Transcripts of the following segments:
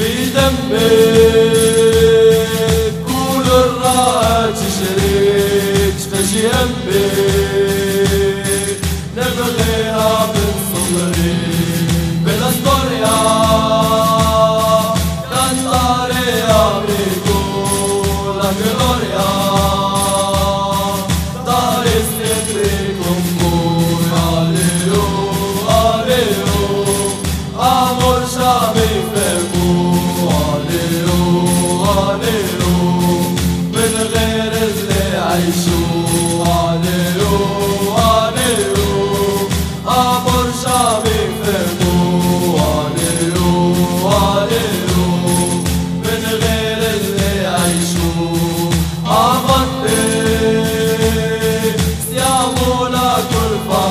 في دمك كل الراحة تشريك فشي نبغيها من صغري بالاستوريا cantaré amigo la gloria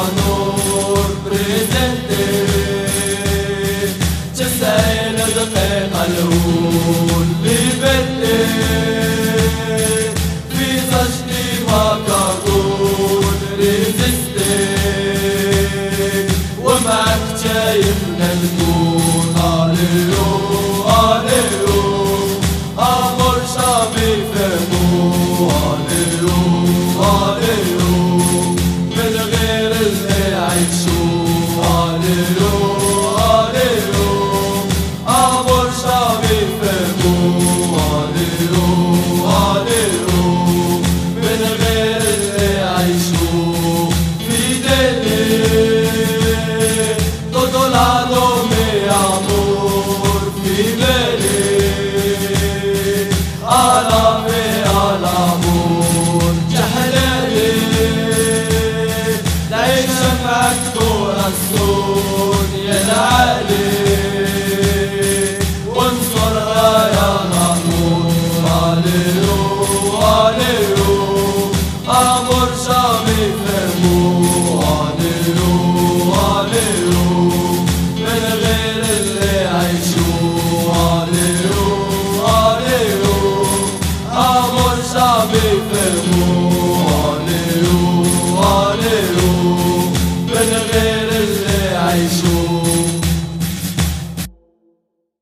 قلون لبدي في قالوا قالوا من غير اللي عيشوا في دليل تطل عدوم يعمر. في دليل عرامي عرامور جحلالي لعيش شمعك دور